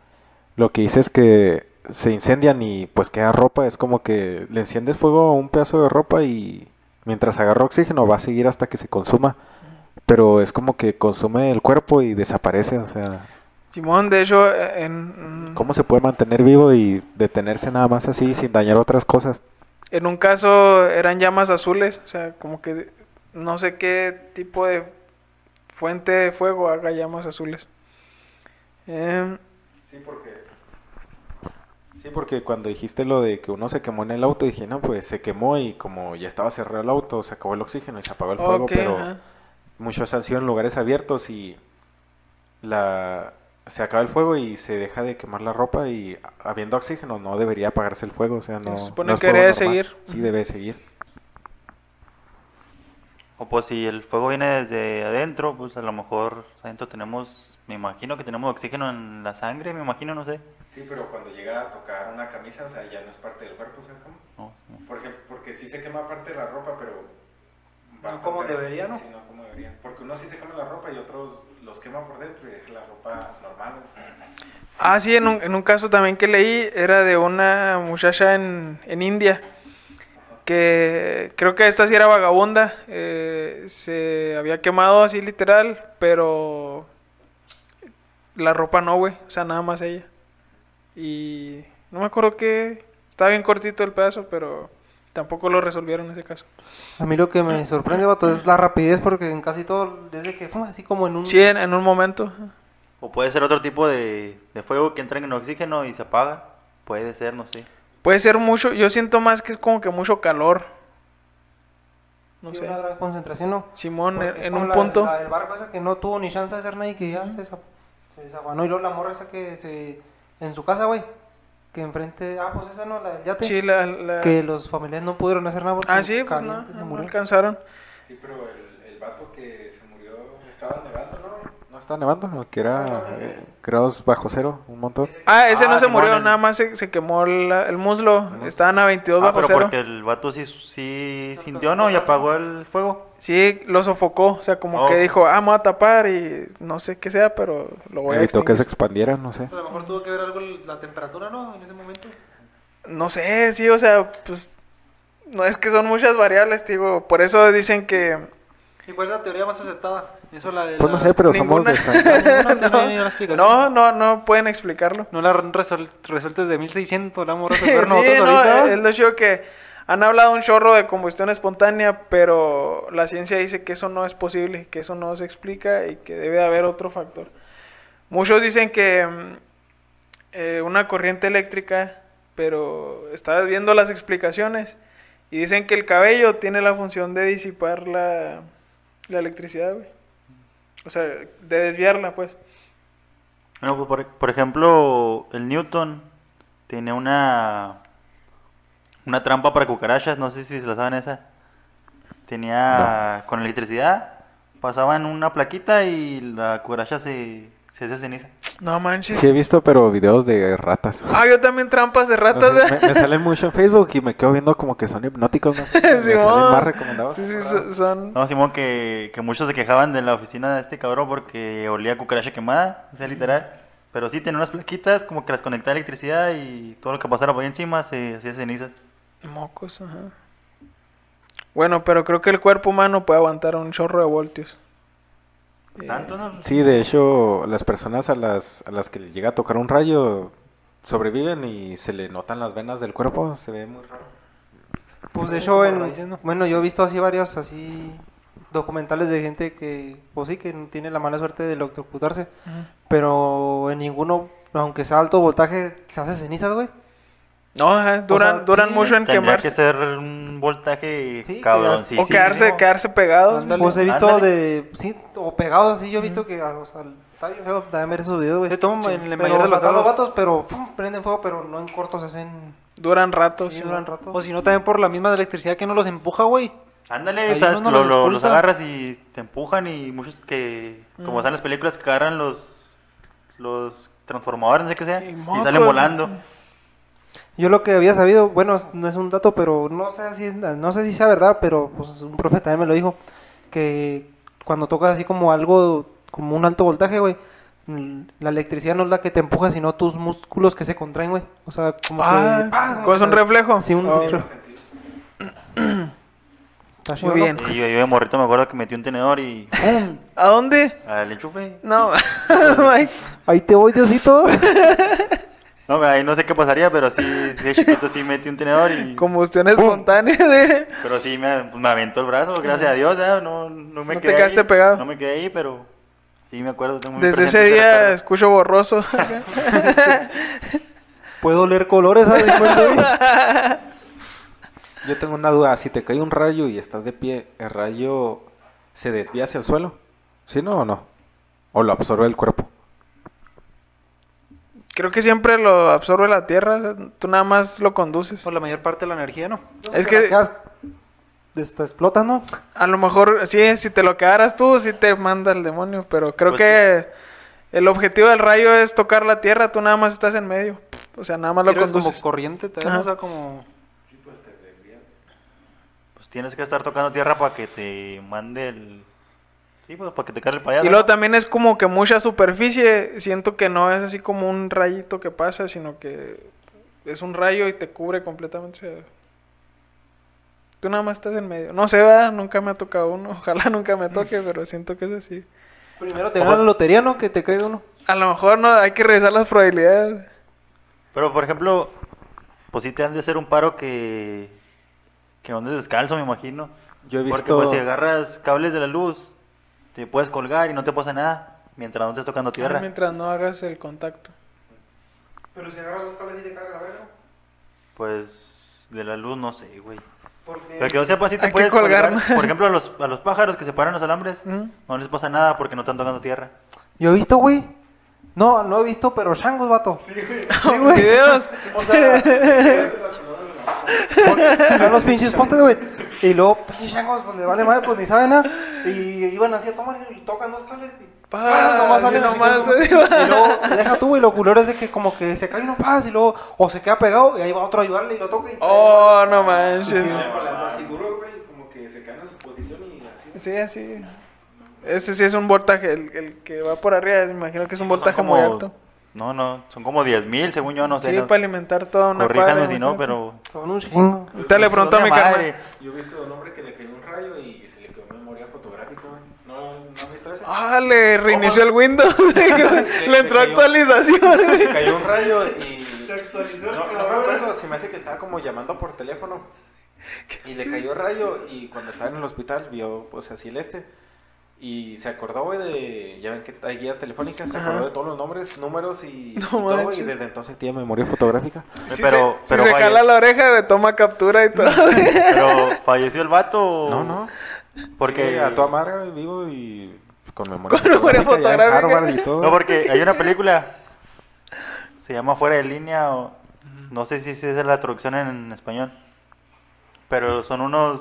S5: lo que hice es que se incendian y pues queda ropa, es como que le enciendes fuego a un pedazo de ropa y mientras agarra oxígeno va a seguir hasta que se consuma, pero es como que consume el cuerpo y desaparece, o sea,
S2: Simón, de hecho, eh, en,
S5: ¿cómo se puede mantener vivo y detenerse nada más así sin dañar otras cosas?
S2: en un caso eran llamas azules, o sea, como que no sé qué tipo de fuente de fuego haga llamas azules. Em,
S5: Sí, porque... Sí, porque cuando dijiste lo de que uno se quemó en el auto, dije, no, pues se quemó y como ya estaba cerrado el auto, se acabó el oxígeno y se apagó el fuego, pero
S2: ajá.
S5: muchos han sido en lugares abiertos y la se acaba el fuego y se deja de quemar la ropa y habiendo oxígeno no debería apagarse el fuego, o sea, no,
S2: Se supone
S5: no es
S2: que
S5: normal.
S2: seguir.
S5: Sí, debe seguir.
S4: O pues si el fuego viene desde adentro, pues a lo mejor adentro tenemos, me imagino que tenemos oxígeno en la sangre, me imagino, no sé.
S5: Sí, pero cuando llega a tocar una camisa, o sea, ya no es parte del cuerpo, ¿sabes cómo?
S4: No.
S5: Por ejemplo, porque sí se quema parte de la ropa, pero...
S3: No como debería, ¿no?
S5: Sí, no como debería. Porque unos sí se quema la ropa y otros los quema por dentro y deja la ropa normal. o sea.
S2: Ah, sí, en un, en un caso también que leí era de una muchacha en, en India que creo que esta sí era vagabunda, eh, se había quemado así literal, pero la ropa no, güey, o sea, nada más ella. Y no me acuerdo que estaba bien cortito el pedazo, pero tampoco lo resolvieron en ese caso.
S3: A mí lo que me sorprende, vato, es la rapidez porque en casi todo, desde que fue así como en un...
S2: Sí, en, en un momento.
S4: O puede ser otro tipo de, de fuego que entra en oxígeno y se apaga. Puede ser, no sé.
S2: Puede ser mucho, yo siento más que es como que mucho calor. No
S3: Sí,
S2: sé.
S3: una gran concentración, ¿no?
S2: Simón, en, en un
S3: la-
S2: punto.
S3: La del barco esa que no tuvo ni chance de hacer nada y que ya se, desa- se desaguanó. Y luego la morra esa que se... En su casa, güey. Que enfrente... Ah, pues esa no, la del yate.
S2: Sí, la, la-
S3: Que los familiares no pudieron hacer nada porque
S2: Ah, sí, pues no,
S3: se
S2: no
S3: murió.
S2: alcanzaron.
S5: Sí, pero el, el vato que se murió estaba nevando, ¿no? No estaba nevando, que era eh, grados bajo cero, un montón.
S2: Ah, ese
S4: Ah,
S2: no se
S4: Simón,
S2: murió,
S4: el-
S2: nada más se, se quemó la- el muslo. Estaban a 22
S4: Ah,
S2: bajo
S4: pero
S2: cero.
S4: porque el vato sí, sí sintió, ¿no? Y apagó el fuego.
S2: Sí, lo sofocó. O sea, como
S4: Oh.
S2: que dijo, ah, me voy a tapar y no sé qué sea, pero lo voy a
S5: Evitó que se expandiera, no sé.
S3: A lo mejor tuvo que ver algo la temperatura, ¿no? En ese momento.
S2: No sé, sí, o sea, pues... No es que son muchas variables, digo. Por eso dicen que...
S3: ¿Y cuál es la teoría más aceptada? Eso la de
S5: Pues no
S3: la-
S5: sé, pero
S2: ninguna.
S5: somos de [LAUGHS] San...
S3: Ninguna ni una explicación.
S2: No, no, no pueden explicarlo.
S3: No la han resol- resuelto desde 1600, la hemos [LAUGHS]
S2: sí,
S3: resolver nosotros
S2: no,
S3: ahorita.
S2: es lo chido que han hablado un chorro de combustión espontánea, pero la ciencia dice que eso no es posible, que eso no se explica y que debe haber otro factor. Muchos dicen que mm, eh, una corriente eléctrica, pero estás viendo las explicaciones y dicen que el cabello tiene la función de disipar la, la electricidad, güey. O sea, de desviarla, pues.
S4: Bueno, pues, por, por ejemplo, el Newton tiene una una trampa para cucarachas, no sé si se la saben esa. Tenía con electricidad, pasaban una plaquita y la cucaracha se, se hace ceniza.
S2: No manches.
S5: Sí he visto, pero videos de ratas.
S2: Ah, yo también trampas de ratas,
S5: me, me salen [LAUGHS] mucho en Facebook y me quedo viendo como que son hipnóticos, ¿no? sé, me
S2: Simón.
S5: salen más recomendados.
S2: Sí, sí, so- son...
S4: No, Simón, que, que muchos se quejaban de la oficina de este cabrón porque olía a cucaracha quemada, o sea, literal. Pero sí, tenía unas plaquitas como que las conectaba a electricidad y todo lo que pasara por ahí encima se hacía cenizas.
S2: Mocos, ajá. Bueno, pero creo que el cuerpo humano puede aguantar un chorro de voltios. Eh,
S4: ¿Tanto, no?
S5: Sí, de hecho, las personas a las, a las que les llega a tocar un rayo sobreviven y se le notan las venas del cuerpo, se ve muy raro.
S3: Pues de hecho, en, bueno, yo he visto así varios así documentales de gente que, pues sí, que tiene la mala suerte de electrocutarse, pero en ninguno, aunque sea alto voltaje, se hace cenizas, güey.
S2: No, ajá, duran,
S3: sea,
S2: duran
S3: sí,
S2: mucho en
S4: Tendría
S2: quemarse.
S4: que ser un voltaje
S3: Sí,
S4: Sí,
S2: o
S4: sí,
S2: quedarse, quedarse pegados.
S3: Pues he visto
S4: ándale.
S3: de, sí, o pegados así, yo he visto que, o sea, está bien feo también ver esos videos, güey.
S6: Se toman
S3: Sí,
S6: en el mayor de
S3: o
S6: los
S3: los vatos, pero pum, prenden fuego, pero no en cortos, hacen,
S2: Duran ratos.
S3: sí,
S2: sí,
S3: duran
S2: ¿no?
S3: rato.
S6: O si no, también por la misma electricidad que no los empuja, güey.
S4: Ándale,
S6: Ahí
S4: o sea,
S6: uno no
S4: lo-
S6: los
S4: lo- los agarras y te empujan y muchos que, como
S2: Mm.
S4: están las películas, que agarran los, los transformadores, no sé qué sea,
S2: Y
S4: y,
S2: mocos.
S4: salen volando.
S3: Yo lo que había sabido, bueno, no es un dato, pero no sé si no sé si sea verdad, pero pues un profe también me lo dijo que cuando tocas así como algo como un alto voltaje, güey, mm, la electricidad no es la que te empuja, sino tus músculos que se contraen, güey. O sea, como
S2: Ah,
S3: que ¡pah!
S2: ¿cómo es un reflejo?
S3: Sí, un
S2: Ah,
S3: reflejo. [COUGHS] Está chido,
S2: Muy bien.
S4: Y yo, yo de morrito me acuerdo que metí un tenedor y.
S2: ¿A dónde?
S4: al enchufe.
S2: No. [LAUGHS] Ay,
S3: Ahí te voy, Diosito. [LAUGHS]
S4: No, ahí no sé qué pasaría, pero sí, de chiquito sí metí un tenedor y...
S2: Combustión espontánea [LAUGHS] de...
S4: Pero sí me, pues, me aventó el brazo, gracias a Dios, ya, no, no me
S2: No te
S4: quedé
S2: quedaste
S4: ahí,
S2: pegado.
S4: No me quedé ahí, pero sí me acuerdo. tengo muy
S2: Desde ese día
S4: recuerdo.
S2: escucho borroso. [LAUGHS] [LAUGHS]
S3: Puedo leer colores, ¿sabes?
S5: Yo tengo una duda, si te cae un rayo y estás de pie, ¿el rayo se desvía hacia el suelo? ¿Sí no o no? ¿O lo absorbe el cuerpo?
S2: Creo que siempre lo absorbe la tierra. o sea, tú nada más lo conduces.
S6: Por la mayor parte de la energía, ¿no?
S2: Es
S3: Te la
S2: que
S3: Te explotas, ¿no?
S2: a lo mejor, sí, si te lo quedaras tú, sí te manda el demonio. Pero creo
S4: Pues
S2: que el objetivo del rayo es tocar la tierra. Tú nada más estás en medio. O sea, nada más lo
S6: Sirves como
S2: conduces.
S6: corriente,
S2: Ajá.
S6: o sea, como...
S4: Pues tienes que estar tocando tierra para que te mande el... Sí, pues para que te cargue el payaso.
S2: Y luego también es como que mucha superficie. Siento que no es así como un rayito que pasa, sino que es un rayo y te cubre completamente. o sea, tú nada más estás en medio. No sé, ¿verdad? nunca me ha tocado uno. [LAUGHS] Ojalá nunca me toque, [LAUGHS] pero siento que es así.
S3: Primero te gana la lotería, ¿no? Que te caiga uno.
S2: A lo mejor no, hay que revisar las probabilidades.
S4: Pero, por ejemplo, pues sí te han de hacer un paro que... Que andes descalzo, me imagino.
S5: Yo he
S4: Porque
S5: visto...
S4: pues si agarras cables de la luz, te puedes colgar y no te pasa nada mientras no estés tocando
S2: Ah,
S4: tierra.
S2: mientras no hagas el contacto.
S3: Pero si agarras dos cables y te carga la verga.
S4: Pues de la luz no sé, güey.
S3: Porque...
S4: Pero que yo sepa, sí te puedes
S2: colgar.
S4: Por ejemplo, a los, a los pájaros que se paran los alambres,
S2: ¿Mm?
S4: no les pasa nada porque no están tocando tierra.
S3: Yo he visto, güey. No, no he visto, pero changos, vato. Sí, güey.
S2: Videos.
S3: O sea, [LAUGHS] [LAUGHS] están los pinches postes, güey. Y luego, pinches changos, pues le vale madre, pues ni saben nada. Y iban así a tomar y tocan dos cables y ¡paz! nomás sale nomás.
S2: nomás,
S3: Y luego, deja tú, y lo culero es de que como que se cae uno paz y luego, o se queda pegado y ahí va otro a ayudarle y lo toca y...
S2: Oh, no manches.
S5: así duro, güey, como que se cae en su posición y así.
S2: Sí, así. Ese sí es un voltaje. El, el que va por arriba, me imagino que es un
S4: Son
S2: voltaje
S4: como-
S2: muy alto.
S4: No, no, son como 10.000 según yo, no sé.
S2: Sí,
S4: no.
S2: para alimentar toda una
S4: Corríjanme
S2: cuadra.
S4: si no, pero...
S3: Son un chingo.
S2: Ahorita le pregunto a mi
S4: Madre.
S2: carnal.
S5: Yo he visto de un hombre que le cayó un rayo y se le quedó memoria fotográfica, güey. ¿No, ¿No has visto eso?
S2: Ah, le reinició el Windows. [LAUGHS] le
S5: le
S2: entró
S5: cayó.
S2: actualización.
S5: Le cayó un rayo y... [LAUGHS] Se actualizó. No, no me acuerdo, se me hace que estaba como llamando por teléfono. [LAUGHS] Y le cayó rayo y cuando estaba en el hospital vio pues así el este. Y se acordó, güey, de... Ya ven que hay guías telefónicas. Se
S2: Ajá.
S5: acordó de todos los nombres, números y, y
S2: No
S5: todo, güey.
S2: manches.
S5: Y desde entonces tiene memoria fotográfica.
S4: Pero,
S2: se,
S4: pero,
S2: si se
S4: falle-
S2: cala la oreja, le toma captura y todo. [LAUGHS]
S4: pero falleció el vato.
S5: No, no.
S4: Porque
S5: Sí, a tu amarga vivo y con memoria
S2: Con memoria
S5: fotográfica ya en
S2: fotográfica.
S5: Harvard y todo.
S4: No, porque hay una película. Se llama Fuera de línea o... No sé si esa es la traducción en español. Pero son unos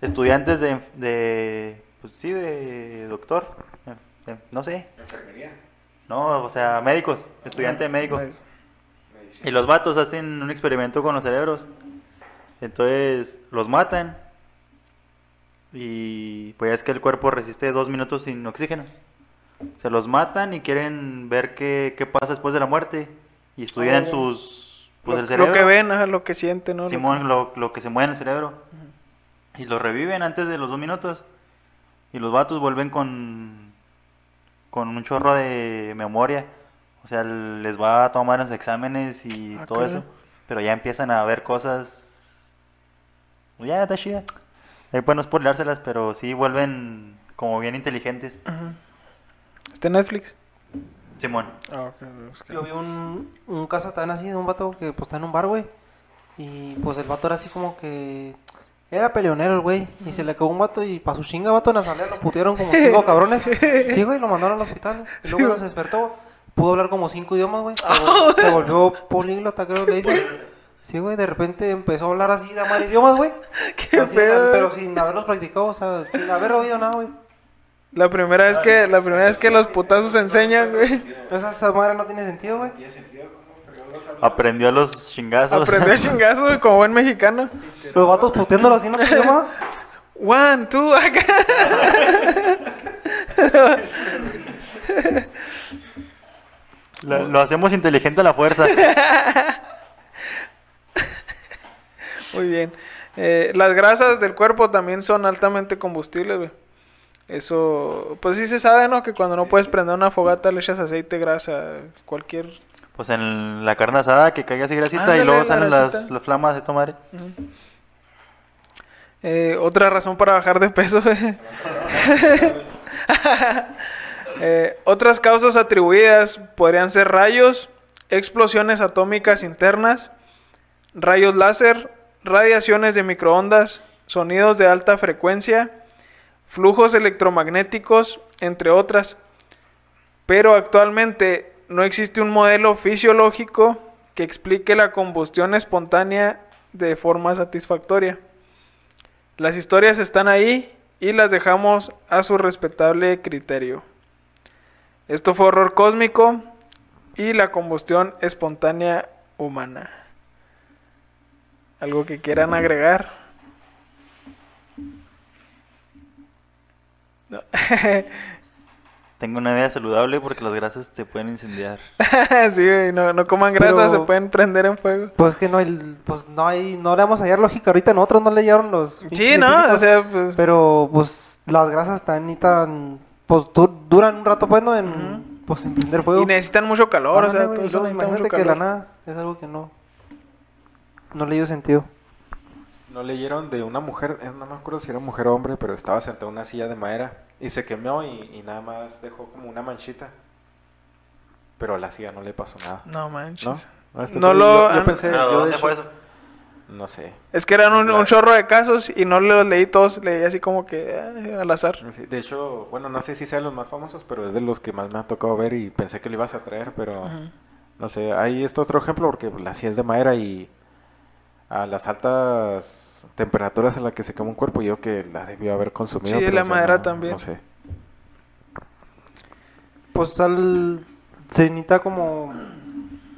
S4: estudiantes de... de pues sí, de doctor. de- no sé.
S5: Enfermería.
S4: No, o sea, médicos. Estudiante de médico. Y los vatos hacen un experimento con los cerebros. Entonces los matan. Y pues ya es que el cuerpo resiste dos minutos sin oxígeno. Se los matan y quieren ver qué, qué pasa después de la muerte. Y estudian
S2: Oh.
S4: sus... Pues
S2: lo,
S4: el cerebro.
S2: lo que ven, ajá, lo que sienten, ¿no? Lo
S4: Simón, lo, lo que se mueve en el cerebro. Y lo reviven antes de los dos minutos. Y los vatos vuelven con, con un chorro de memoria. O sea, les va a tomar los exámenes y
S2: Ah,
S4: todo eso. Pero ya empiezan a ver cosas. Ya, está chida. Ahí pueden no spoilárselas, pero sí vuelven como bien inteligentes.
S2: Ajá. ¿Está en Netflix?
S4: Simón.
S2: Ah,
S3: Yo vi un, un caso tan así de un vato que pues está en un bar, güey. Y pues el vato era así como que... Era peleonero el güey. Y se le cagó un vato y pa' su chinga vato en la salida lo putearon como cinco cabrones. [LAUGHS] Sí, güey, lo mandaron al hospital. Y luego se despertó. Pudo hablar como cinco idiomas, güey. [LAUGHS] Se, se volvió políglota, creo que le dicen. Sí, güey, de repente empezó a hablar así de más idiomas, güey. [LAUGHS]
S2: ¿Qué
S3: Así,
S2: pedo?
S3: Pero sin haberlos practicado, o sea, sin haber oído nada, güey.
S2: La primera vez que, la primera vez que los putazos enseñan, güey.
S3: Esa, esa madre no tiene sentido, güey. [LAUGHS]
S4: Aprendió los chingazos.
S2: Aprender [LAUGHS] chingazo, güey, como buen mexicano.
S3: Los vatos puteándolo así en otro idioma.
S2: One, two, acá.
S4: lo, lo hacemos inteligente a la fuerza. [LAUGHS]
S2: Muy bien. Eh, las grasas del cuerpo también son altamente combustibles, güey. Eso, pues sí se sabe, ¿no? Que cuando no puedes prender una fogata le echas aceite, grasa, cualquier...
S4: Pues en la carne asada que caiga así grasita
S2: Ándale,
S4: y luego
S2: la
S4: salen las, las flamas de tomar.
S2: Eh, otra razón para bajar de peso. güey. [LAUGHS] Eh, otras causas atribuidas podrían ser rayos, explosiones atómicas internas, rayos láser, radiaciones de microondas, sonidos de alta frecuencia, flujos electromagnéticos, entre otras. Pero actualmente no existe un modelo fisiológico que explique la combustión espontánea de forma satisfactoria. Las historias están ahí y las dejamos a su respetable criterio. Esto fue horror cósmico y la combustión espontánea humana. ¿Algo que quieran agregar? No. [LAUGHS]
S4: Tengo una vida saludable porque las grasas te pueden incendiar. [LAUGHS]
S2: sí, güey, no, no coman grasa,
S3: Pero-
S2: se pueden prender en fuego.
S3: Pues que no hay, pues no hay, no le vamos a hallar lógica. Ahorita nosotros no leyeron los.
S2: Sí, ¿no? O sea, pues...
S3: Pero pues las grasas están ni tan, pues du- duran un rato pues no en, pues en prender fuego.
S2: Y necesitan mucho calor, o sea,
S3: güey,
S2: todo
S3: y
S2: eso necesita mucho
S3: imagínate que de la
S2: calor.
S3: nada es algo que no, no le dio sentido.
S5: No leyeron de una mujer, eh, no me acuerdo si era mujer o hombre, pero estaba sentada en una silla de madera y se quemó y, y nada más dejó como una manchita. Pero a la silla no le pasó nada.
S2: No manches.
S5: ¿No? No,
S2: No lo
S5: yo, pensé,
S4: ¿Pero
S5: yo de hecho-
S4: fue eso?
S5: No sé.
S2: Es que eran un,
S5: Claro.
S2: un chorro de casos y no los leí todos, leí así como que eh, al azar.
S5: Sí, De hecho, bueno, no sé si sean los más famosos, pero es de los que más me ha tocado ver y pensé que lo ibas a traer, pero no sé. Ahí está otro ejemplo porque la silla es de madera y a las altas temperaturas en las que se quema un cuerpo, yo que la debió haber consumido.
S2: Sí,
S5: pero,
S2: la
S5: o sea,
S2: madera
S5: no-
S2: también.
S5: No sé.
S3: Pues al... Se necesita como...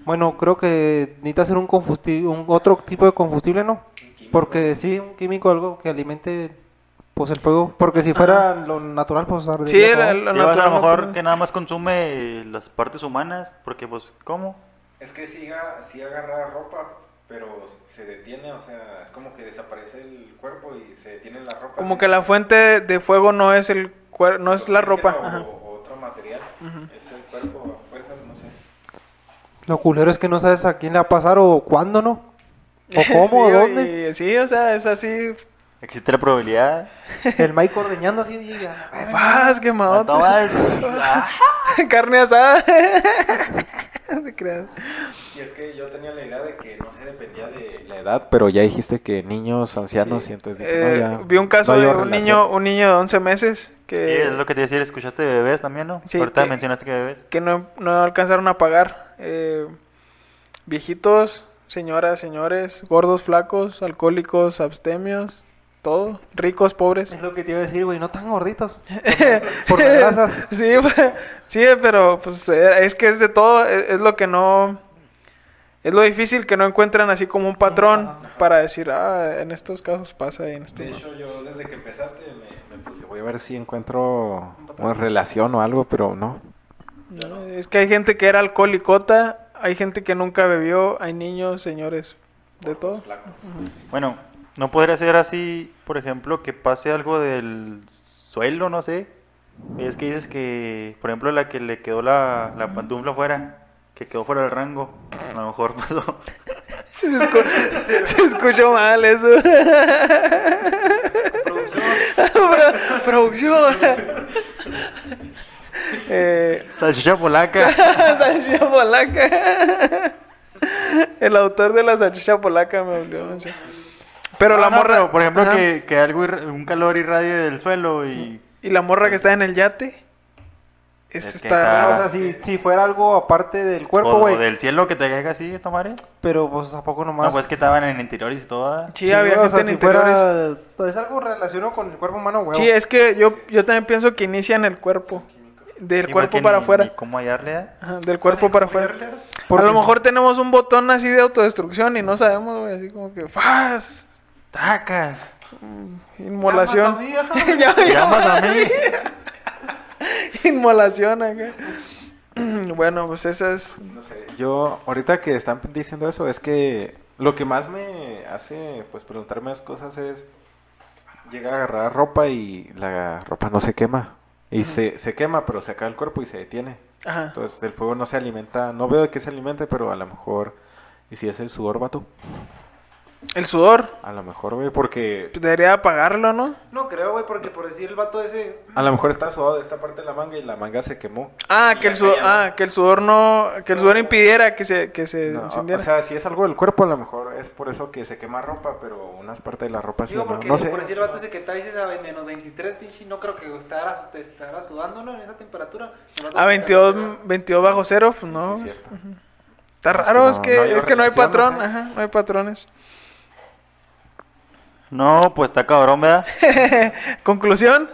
S3: Bueno, creo que necesita ser un combustible, un otro tipo de combustible, ¿no? Porque sí, un químico, algo que alimente pues el fuego. Porque si fuera lo natural, pues ardería
S2: Sí, lo
S4: es a
S2: natural
S4: lo mejor que nada más consume las partes humanas, porque pues, ¿cómo?
S5: Es que sí, a- sí agarra ropa, pero se detiene, o sea, es como que desaparece el cuerpo y se detiene la ropa.
S2: Como
S5: así.
S2: que la fuente de fuego no es el cuer- no es la ropa.
S5: O,
S2: Ajá.
S5: o otro material. Es el cuerpo a fuerzas, no sé.
S3: Lo culero es que no sabes a quién le va a pasar o cuándo, ¿no? [LAUGHS] O cómo,
S2: Sí,
S3: o dónde.
S2: y- sí, o sea, es así.
S4: Existe la probabilidad. [LAUGHS]
S3: El Mike ordeñando así ya.
S2: ¡Vas, quemado! [LAUGHS]
S4: Ah,
S2: Carne asada. No te creas.
S5: Y es que yo tenía la idea de que no se dependía de la edad, pero ya dijiste que niños, ancianos, y entonces dije, no,
S2: Eh,
S5: ya.
S2: vi un caso
S5: no
S2: de un
S5: relación.
S2: niño, un niño de 11 meses
S4: Sí,
S2: que,
S4: es lo que te decía, escuchaste de bebés también, ¿no?
S2: Sí,
S4: Ahorita
S2: que-
S4: mencionaste que bebés.
S2: que no, no alcanzaron a pagar. Eh, viejitos, señoras, señores, gordos, flacos, alcohólicos, abstemios, todo, ricos, pobres.
S3: Es lo que te iba a decir, güey, no tan gorditos. Por, [LAUGHS] por las grasas.
S2: Sí, [LAUGHS] sí, pero pues eh, es que es de todo, es, es lo que no... Es lo difícil que no encuentran así como un patrón para decir, ah, en estos casos pasa y en estos
S5: De
S2: no".
S5: hecho, yo desde que empezaste me, me puse, voy a ver si encuentro una relación o algo, pero no.
S2: No, Es que hay gente que era alcohólicota, hay gente que nunca bebió, hay niños, señores, de todo.
S4: Bueno, no podría ser así, por ejemplo, que pase algo del suelo, no sé. Es que dices que, por ejemplo, la que le quedó la, la pantufla fuera, que quedó fuera del rango, a lo mejor pasó.
S2: Se, escu- se escuchó mal eso. Pro- Producción. eh,
S4: Salchicha polaca. [LAUGHS]
S2: salchicha polaca. El autor de la salchicha polaca me no sé. Pero
S4: No,
S2: la
S4: no,
S2: morra.
S4: pero, por ejemplo,
S2: Ajá.
S4: que, que algo, un calor irradie del suelo y...
S2: Y la morra que está en el yate.
S4: Es
S2: está.
S4: está-
S3: o sea, si, si fuera algo aparte del cuerpo,
S4: o,
S3: güey.
S4: o del cielo que te caiga así, tomar.
S3: Pero pues a poco nomás.
S4: No, pues que estaban en interiores y todo. ¿verdad?
S2: Sí, había
S3: güey, o
S2: gente
S3: sea,
S2: en
S3: si
S2: interiores.
S3: fuera. pues, es algo relacionado con el cuerpo humano, güey.
S2: Sí, es que yo, yo también pienso que inicia en el cuerpo. Del
S4: Sí,
S2: cuerpo para afuera.
S4: ¿Cómo hallarle? eh?
S2: Ajá, del cuerpo para afuera. A lo mejor tenemos un botón así de autodestrucción y no sabemos, güey. Así como que. ¡Faz!
S4: ¡Tracas!
S2: Inmolación.
S3: Llamas a mí,
S2: Ya, [LAUGHS] ya,
S4: ¡Llamas a mí! [LAUGHS]
S2: Inmolación acá. [CLEARS THROAT] bueno, pues esa es.
S5: No sé, yo ahorita que están diciendo eso es que lo que más me hace pues preguntarme las cosas es llega a agarrar ropa y la ropa no se quema y se, se quema pero se acaba el cuerpo y se detiene.
S2: Ajá.
S5: Entonces el fuego no se alimenta, no veo de qué se alimente, pero a lo mejor y si es el sudor, vato,
S2: El sudor.
S5: a lo mejor, güey, porque
S2: Debería apagarlo, ¿no?
S3: No creo, güey, porque por decir el vato ese.
S5: a lo mejor está sudado de esta parte de la manga y la manga se quemó.
S2: Ah, que el sudor,
S5: ya no.
S2: ah, que el sudor no, que el sudor impidiera que se, que se
S5: No, o
S2: encendiera.
S5: sea, si es algo del cuerpo, a lo mejor es por eso que se quema ropa, pero unas partes de la ropa sí
S3: Digo,
S5: no,
S3: porque
S5: no sé.
S3: por decir el vato ese que está dices a menos 23, pinche, no creo que estará, estará sudando, ¿no? En esa temperatura.
S2: A
S3: se
S2: 22,
S3: está-
S2: 22 bajo cero, pues
S5: Sí,
S2: no.
S5: sí, cierto.
S2: Está
S5: Es que
S2: raro,
S5: no-
S2: es que,
S5: no hay
S2: es que no hay patrón, ajá, no hay patrones.
S4: No, pues está cabrón, ¿verdad? [LAUGHS]
S2: Conclusión.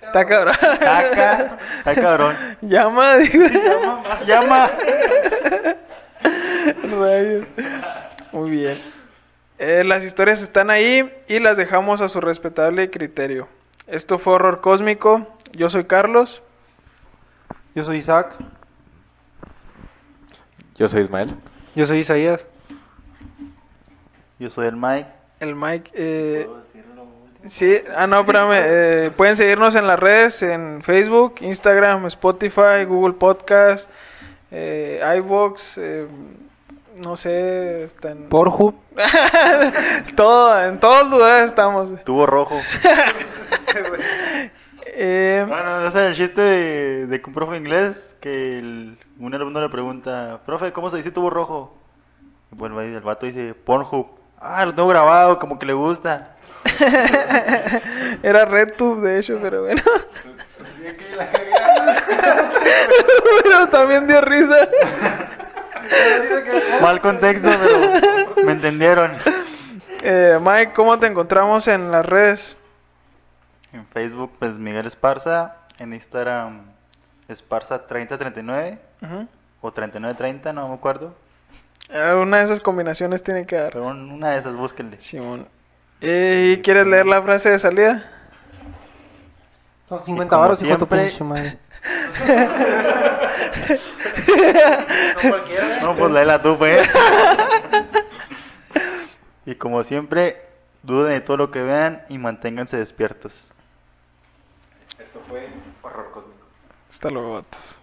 S2: Está cabrón.
S4: Está cabrón.
S2: Llama, digo.
S4: Llama.
S2: Rayos. Muy bien. Eh, las historias están ahí y las dejamos a su respetable criterio. Esto fue Horror Cósmico. Yo soy Carlos.
S3: Yo soy Isaac.
S5: Yo soy Ismael.
S3: Yo soy Isaías.
S4: Yo soy el Mike.
S2: El Mike. eh, sí, ah, no, espérame. [LAUGHS] eh, pueden seguirnos en las redes: en Facebook, Instagram, Spotify, Google Podcast, eh, iVoox. eh, no sé, está en.
S3: Porhub. [LAUGHS]
S2: todo, en todos lugares estamos.
S4: Tubo rojo. [LAUGHS]
S2: Eh,
S4: Bueno, o sea, el chiste de, de que un profe inglés, que el- un alumno le pregunta, profe, ¿cómo se dice tubo rojo? Bueno, el vato dice, Pornhub. Ah, lo tengo grabado, como que le gusta. [LAUGHS]
S2: Era RedTube, de hecho, pero bueno. pero también dio risa.
S4: Mal contexto, pero me entendieron.
S2: Eh, Mike, ¿cómo te encontramos en las redes?
S4: En Facebook, pues Miguel Esparza. En Instagram, Esparza 30-39
S2: Ujú.
S4: o 39-30, no me acuerdo.
S2: Alguna de esas combinaciones tiene que dar.
S4: Pero una de esas, búsquenle.
S2: Simón. ¿Y quieres leer la frase de salida?
S3: Son
S4: Y
S3: 50
S4: como
S3: baros, hijo de tu
S4: siempre-
S3: pinche madre. [LAUGHS]
S4: No, pues léela tú, pues. y como siempre, duden de todo lo que vean y manténganse despiertos.
S5: Esto fue Horror Cósmico.
S2: Hasta luego, vatos.